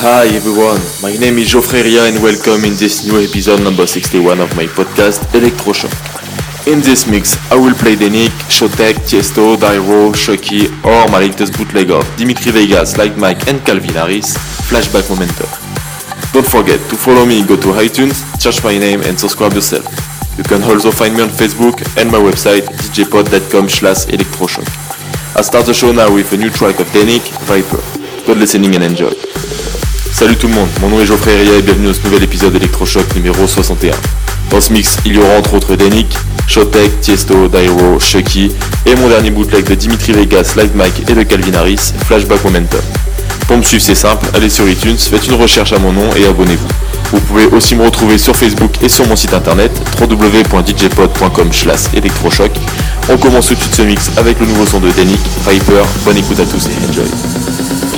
Hi everyone, my name is Geoffrey Ria and welcome in this new episode number 61 of my podcast Electroshock. In this mix, I will play Denik, Showtek, Tiesto, Dyro, Chuckie, or my latest bootleg of Dimitri Vegas, Like Mike and Calvin Harris, Flashback Momentum. Don't forget to follow me, go to iTunes, search my name and subscribe yourself. You can also find me on Facebook and my website djpod.com slash electroshock. I start the show now with a new track of Denik, Viper. Good listening and enjoy. Salut tout le monde, mon nom est Geoffrey Ria et bienvenue dans ce nouvel épisode d'Electroshock numéro 61. Dans ce mix, il y aura entre autres Denik, Shotek, Tiesto, Dairo, Chucky et mon dernier bootleg de Dimitri Vegas, Live Mike et de Calvin Harris, Flashback Momentum. Pour me suivre c'est simple, allez sur iTunes, faites une recherche à mon nom et abonnez-vous. Vous pouvez aussi me retrouver sur Facebook et sur mon site internet www.djpod.com electroshock. On commence tout de suite ce mix avec le nouveau son de Denik, Viper, bonne écoute à tous et enjoy.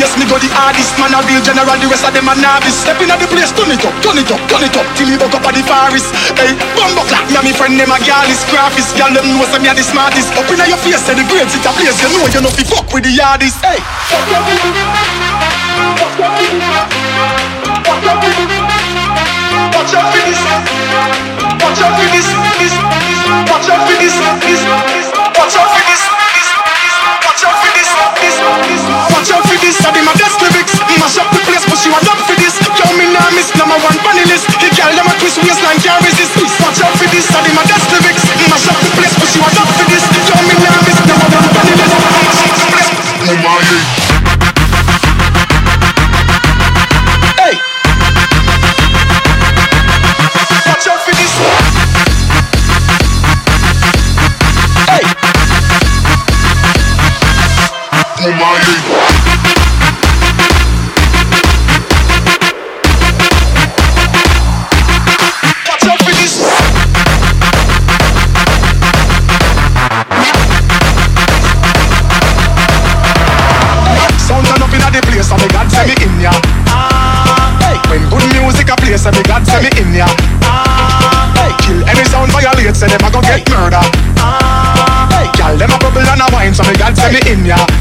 Yes, me go the hardest. Man, a real general, the rest of them a novice. Step in at the place, turn it up, turn it up, turn it up, till he buck up at the forest. Hey, bumbo clap, me and me friend them a girl is graphist. Girl them know say me a the smartest. Up in your face, say the grades it a place. You know you know fi fuck with the hardest. Hey. Watch out for this. Watch out for this. Watch out for This. Watch out for. This. Watch out for this. Watch out for this. I be my best lyrics. Mash up the place, but she want up for this. Yo, me nah miss number one funny list. The girl them a twist waistline can't resist. Watch out for this. I be my best lyrics. Mash up the place, but she want up for this. Yo, me nah miss number one funny list. Mash up the place. Oh my Hey. Watch say me in ya.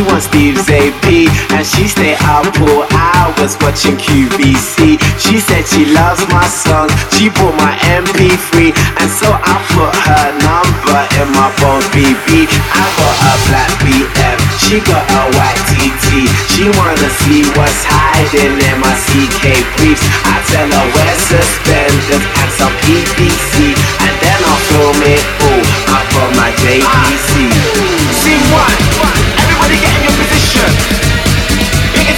She wants Steve's AP. And she stay up all hours watching QVC. She said she loves my songs, she bought my MP3. And so I put her number in my phone BB. I got a black BM, she got a white TT. She wanna see what's hiding in my CK briefs. I tell her wear suspenders and some PVC. And then I'll film it all up on my JVC. Scene one,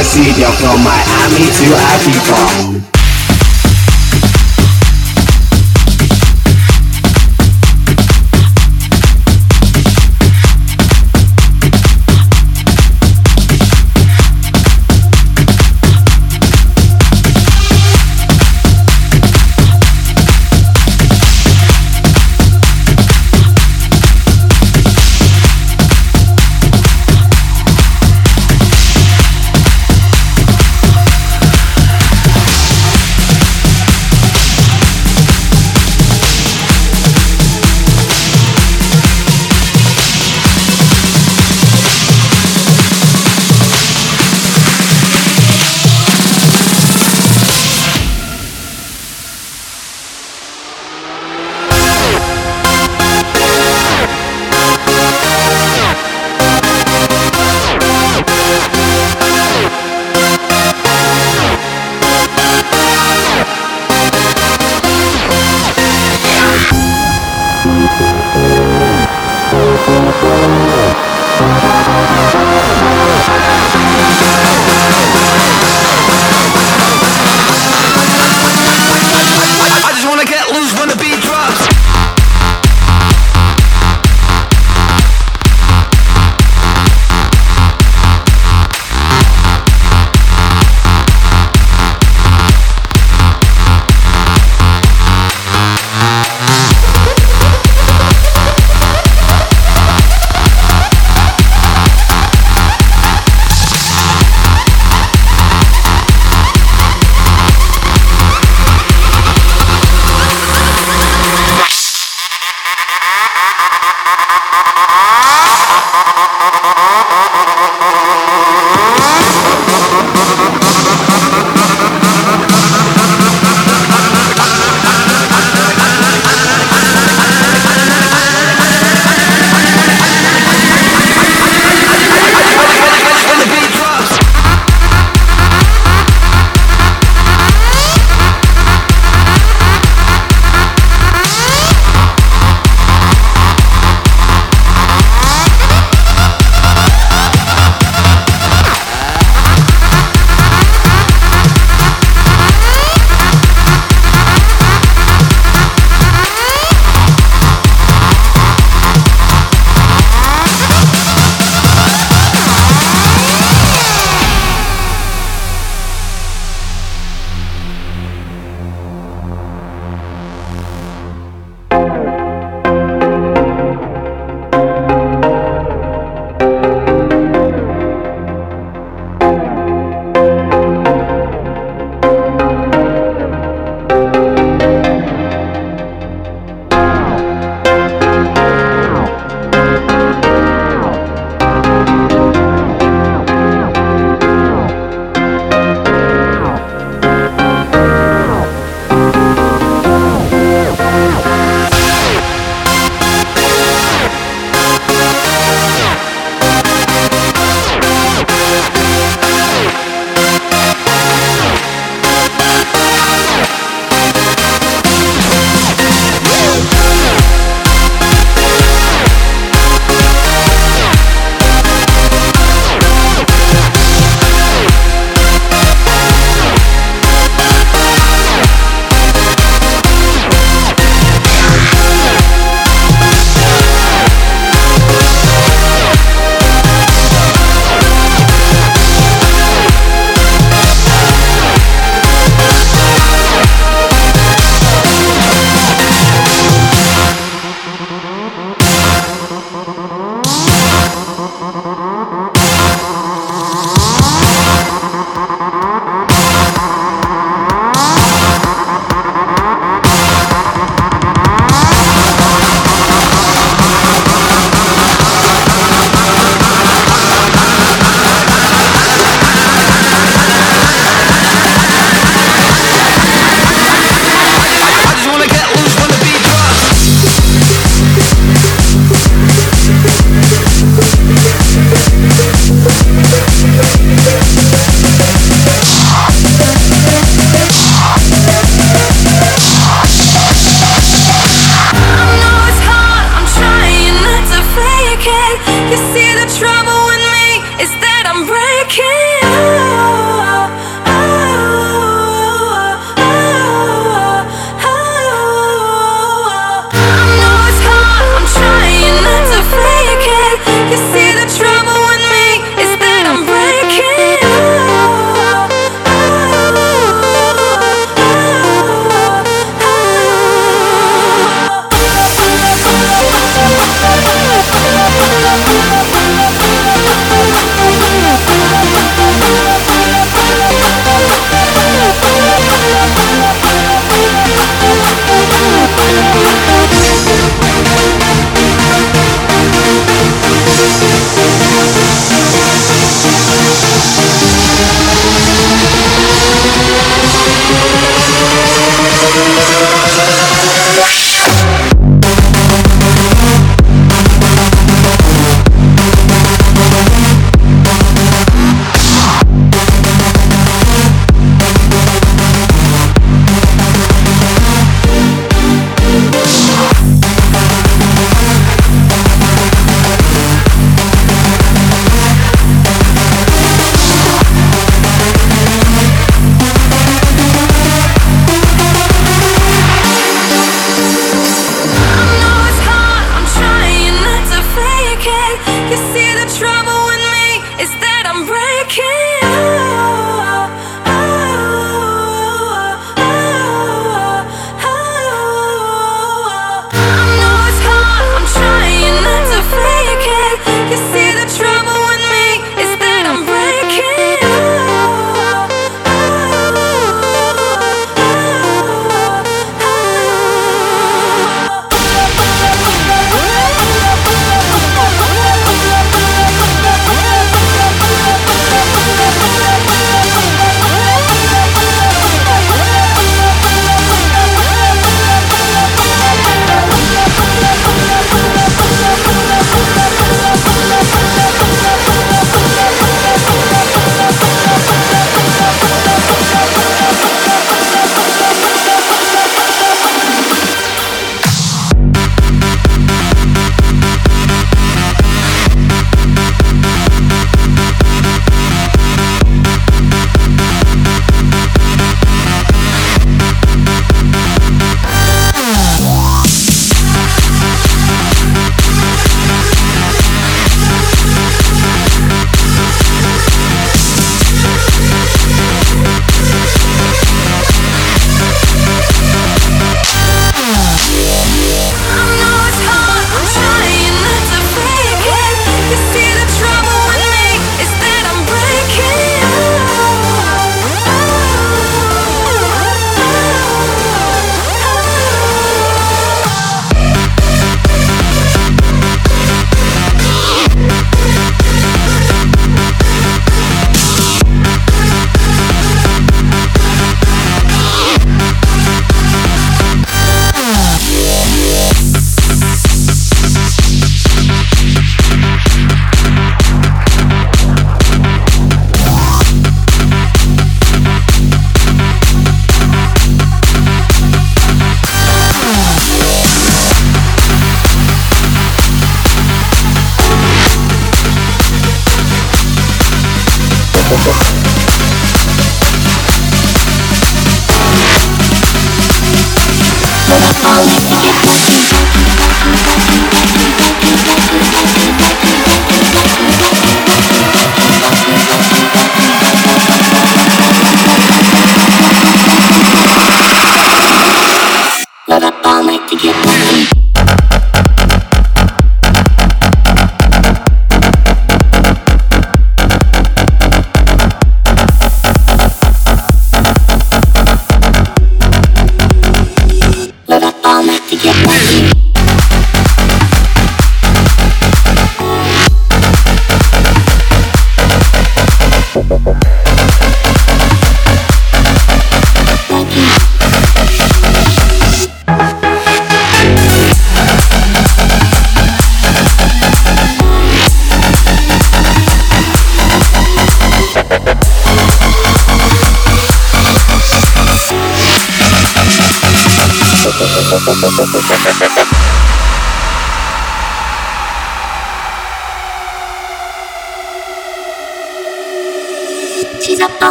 Procedure from Miami to Ibiza.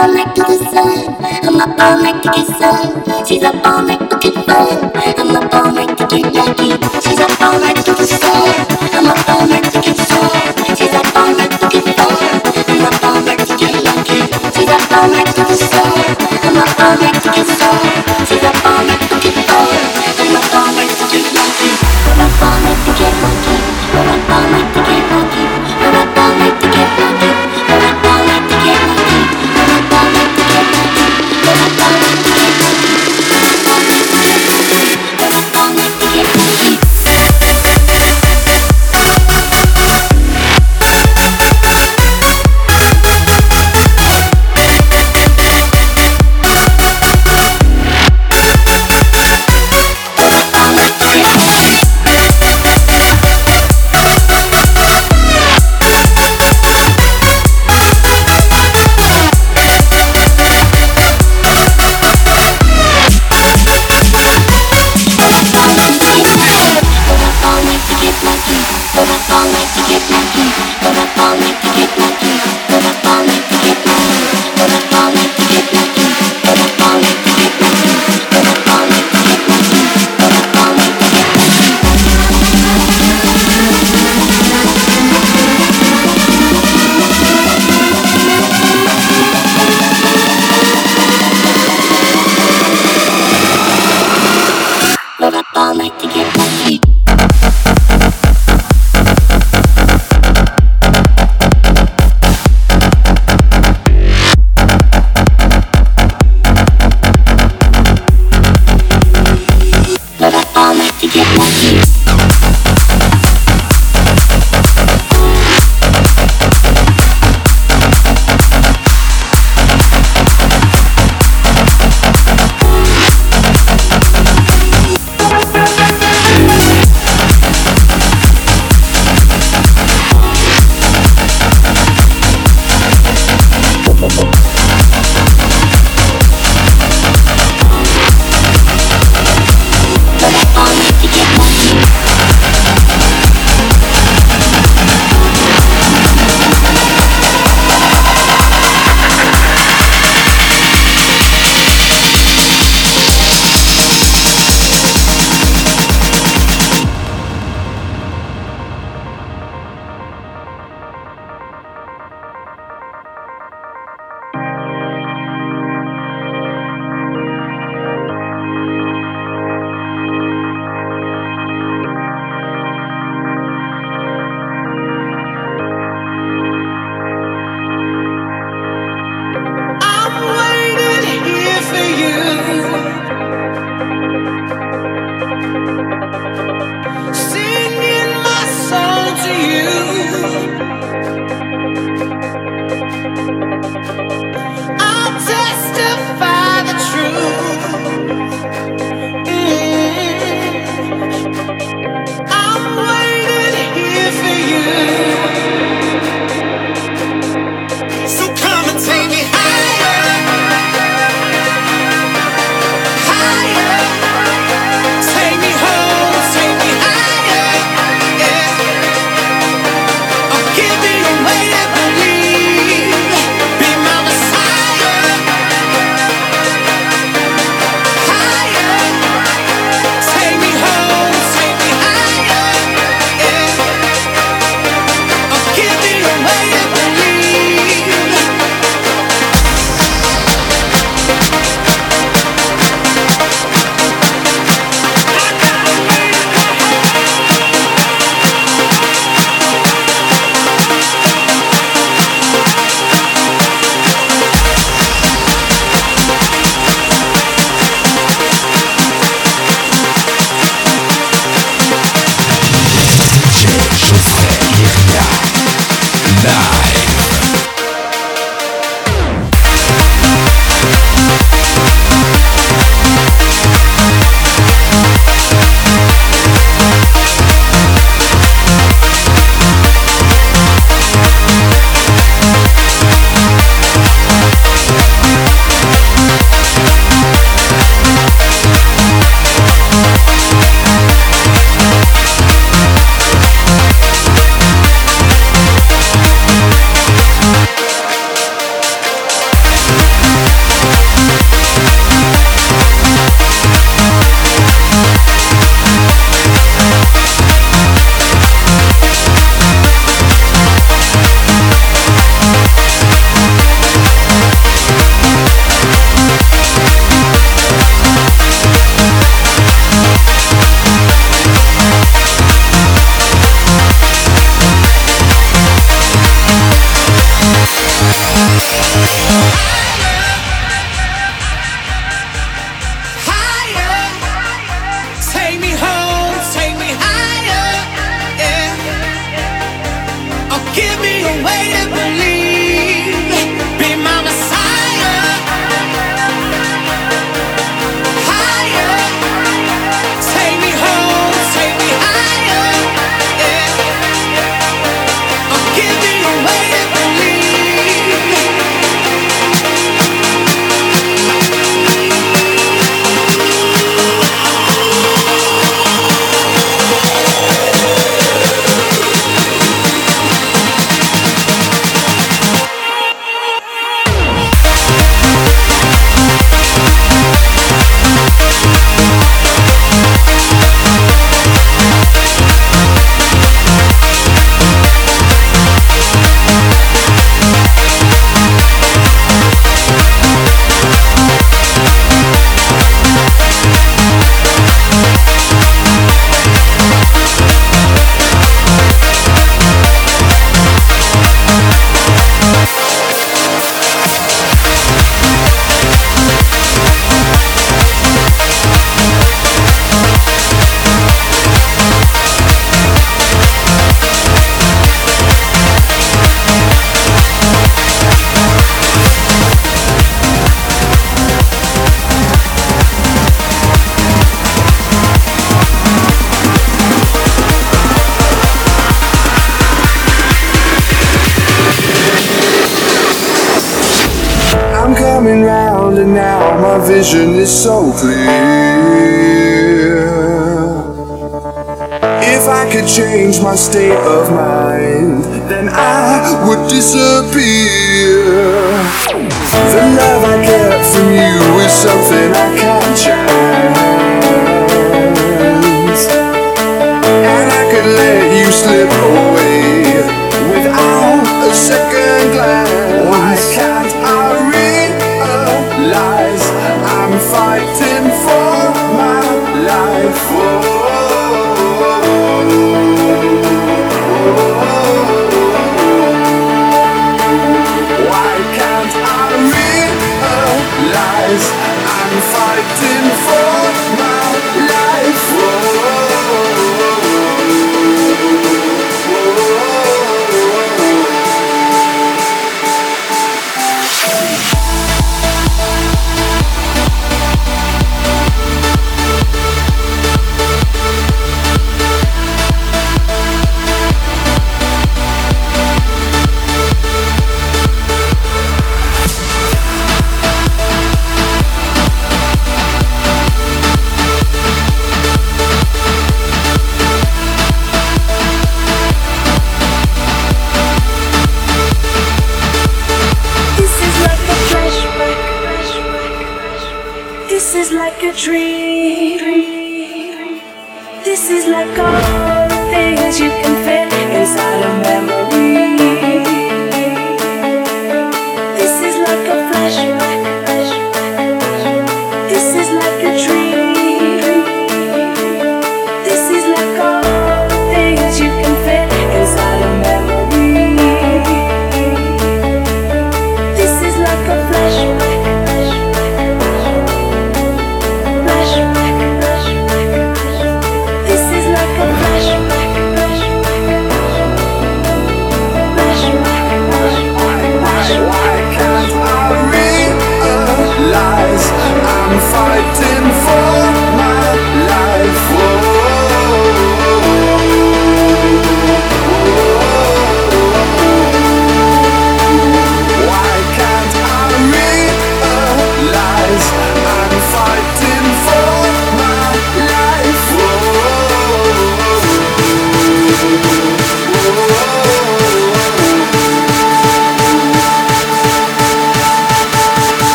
all night to the sun. I'm up all night to get sun. She's up all night to get fun. I'm up all night to get young.